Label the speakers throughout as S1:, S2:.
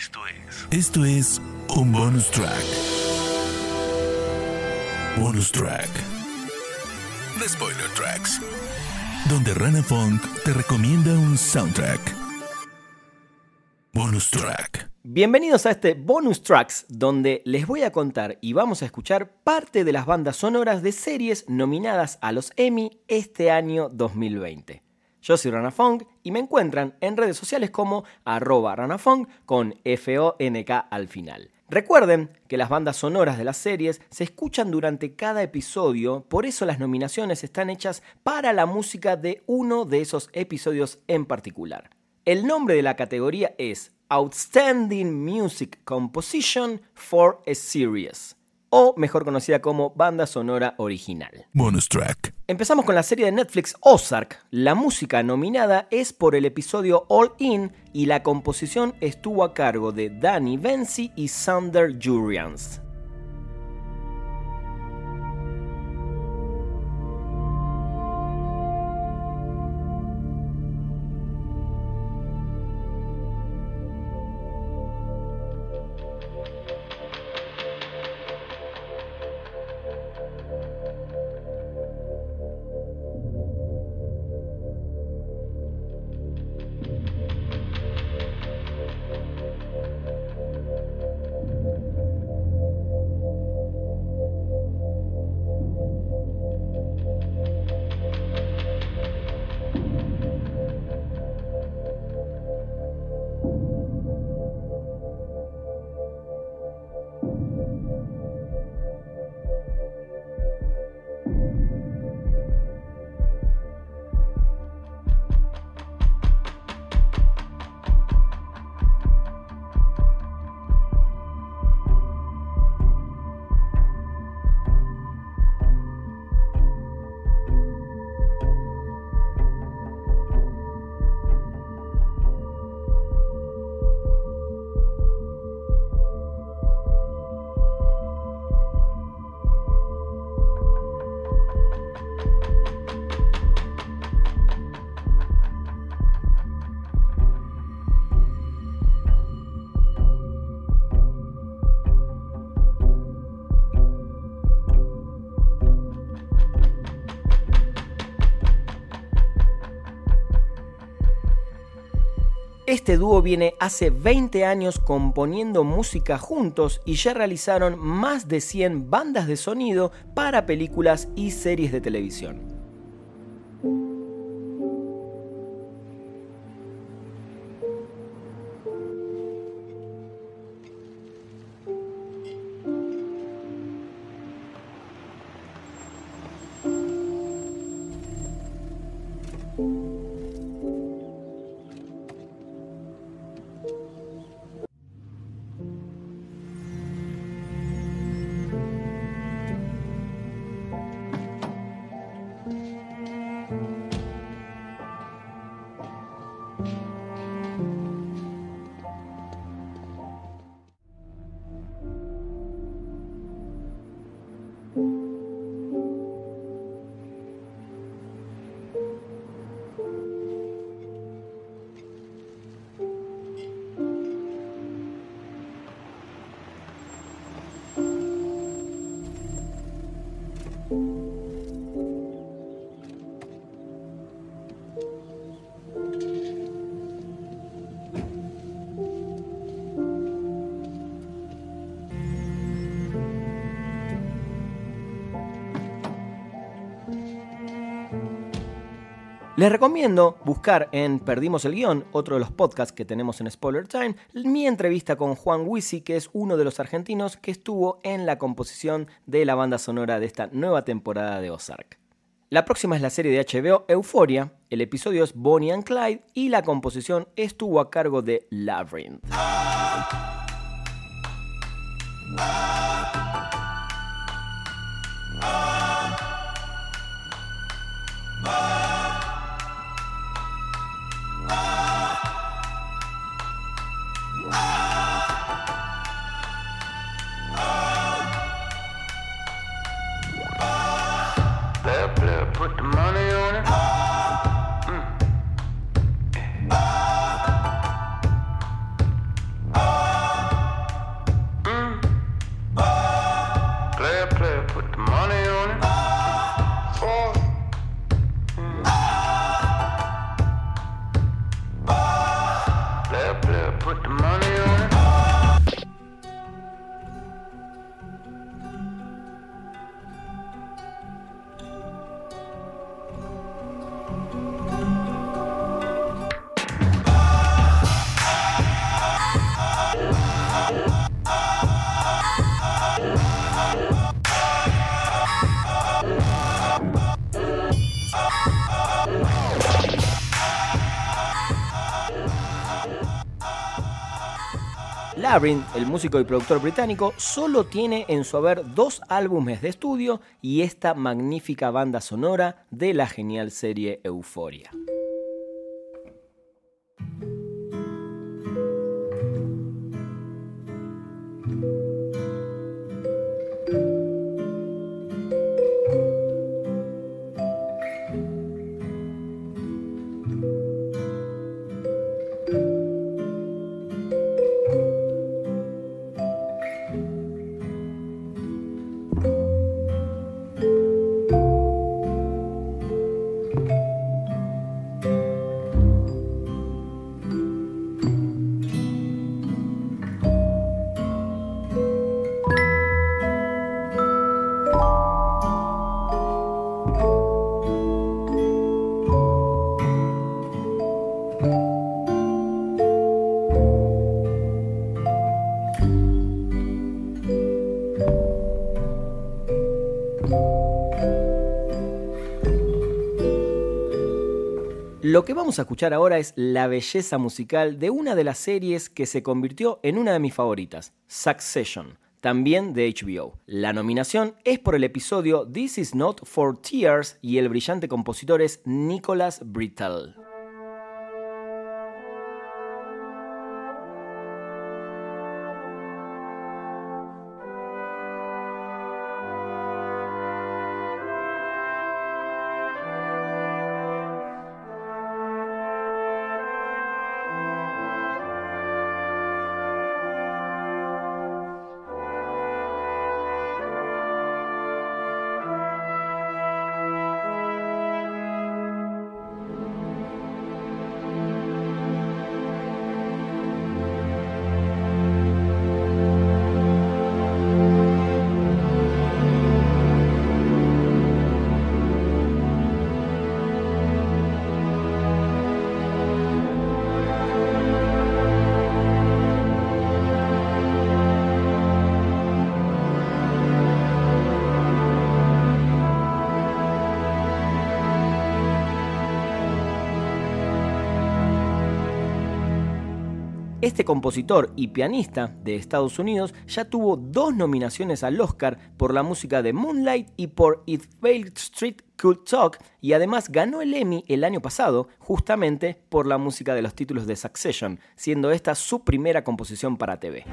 S1: Esto es. Esto es un bonus track. Bonus track. The Spoiler Tracks. Donde Rana Funk te recomienda un soundtrack. Bonus track.
S2: Bienvenidos a este bonus tracks donde les voy a contar y vamos a escuchar parte de las bandas sonoras de series nominadas a los Emmy este año 2020. Yo soy Rana Fong y me encuentran en redes sociales como arroba ranafong con F-O-N-K al final. Recuerden que las bandas sonoras de las series se escuchan durante cada episodio, por eso las nominaciones están hechas para la música de uno de esos episodios en particular. El nombre de la categoría es Outstanding Music Composition for a Series o mejor conocida como banda sonora original.
S1: Bonus track.
S2: Empezamos con la serie de Netflix Ozark. La música nominada es por el episodio All In y la composición estuvo a cargo de Danny Venzi y Sander Jurians. Este dúo viene hace 20 años componiendo música juntos y ya realizaron más de 100 bandas de sonido para películas y series de televisión. Les recomiendo buscar en Perdimos el Guión, otro de los podcasts que tenemos en Spoiler Time, mi entrevista con Juan Wisi, que es uno de los argentinos que estuvo en la composición de la banda sonora de esta nueva temporada de Ozark. La próxima es la serie de HBO Euphoria, el episodio es Bonnie and Clyde y la composición estuvo a cargo de Labyrinth. Labyrinth, el músico y productor británico, solo tiene en su haber dos álbumes de estudio y esta magnífica banda sonora de la genial serie Euphoria. Lo que vamos a escuchar ahora es la belleza musical de una de las series que se convirtió en una de mis favoritas, Succession, también de HBO. La nominación es por el episodio This Is Not for Tears y el brillante compositor es Nicholas Brittle. Este compositor y pianista de Estados Unidos ya tuvo dos nominaciones al Oscar por la música de Moonlight y por If Bale Street Could Talk y además ganó el Emmy el año pasado justamente por la música de los títulos de Succession, siendo esta su primera composición para TV.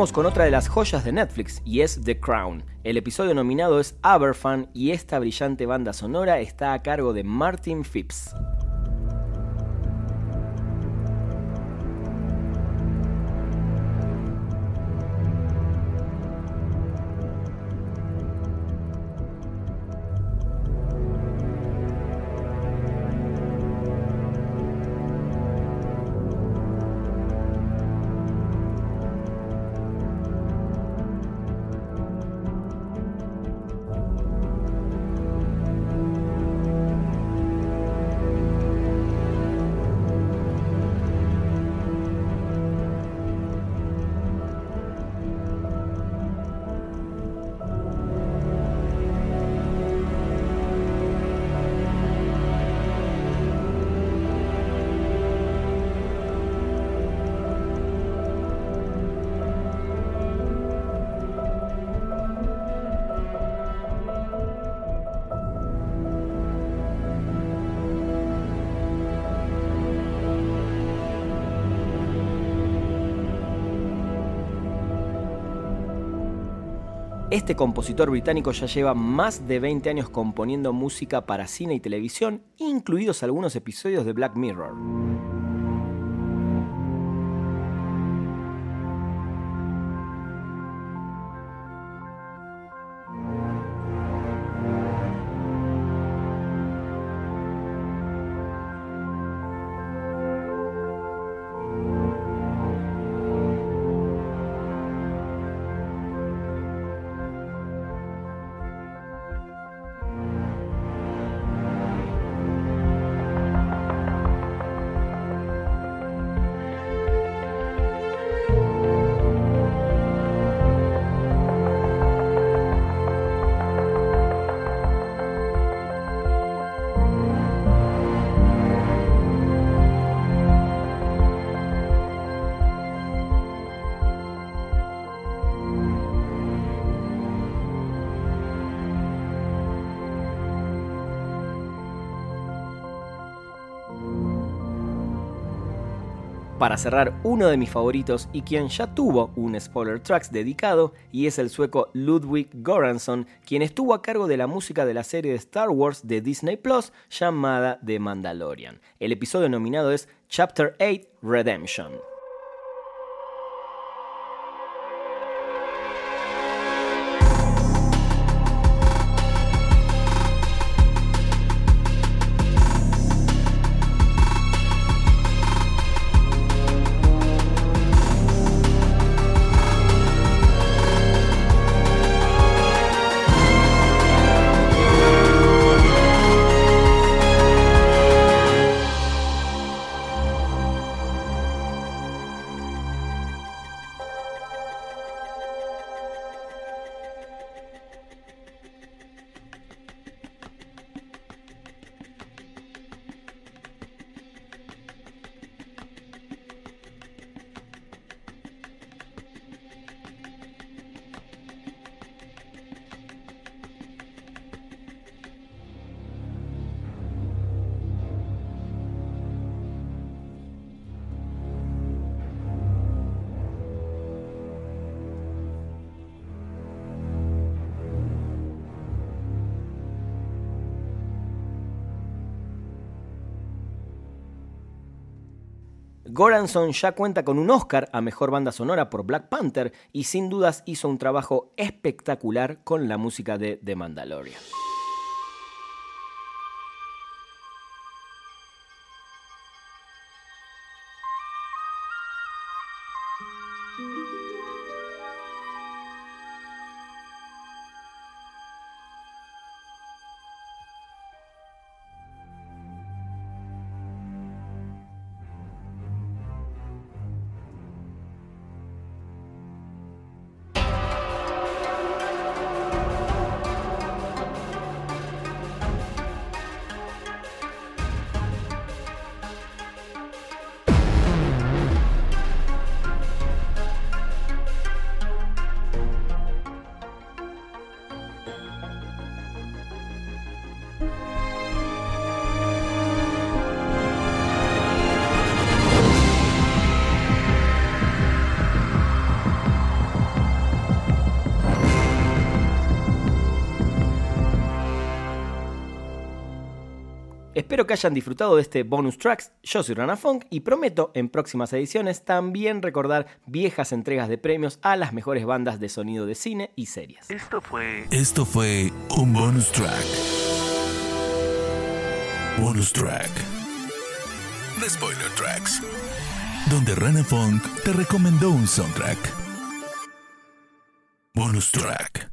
S2: Con otra de las joyas de Netflix y es The Crown. El episodio nominado es Aberfan y esta brillante banda sonora está a cargo de Martin Phipps. Este compositor británico ya lleva más de 20 años componiendo música para cine y televisión, incluidos algunos episodios de Black Mirror. Para cerrar, uno de mis favoritos y quien ya tuvo un Spoiler Tracks dedicado, y es el sueco Ludwig Göransson, quien estuvo a cargo de la música de la serie de Star Wars de Disney Plus llamada The Mandalorian. El episodio nominado es Chapter 8 Redemption. Goranson ya cuenta con un Oscar a Mejor Banda Sonora por Black Panther y sin dudas hizo un trabajo espectacular con la música de The Mandalorian. Espero que hayan disfrutado de este bonus tracks. Yo soy Rana Funk y prometo en próximas ediciones también recordar viejas entregas de premios a las mejores bandas de sonido de cine y series.
S3: Esto fue
S1: Esto fue un bonus track. Bonus track. The Spoiler Tracks. Donde Rana Funk te recomendó un soundtrack. Bonus track.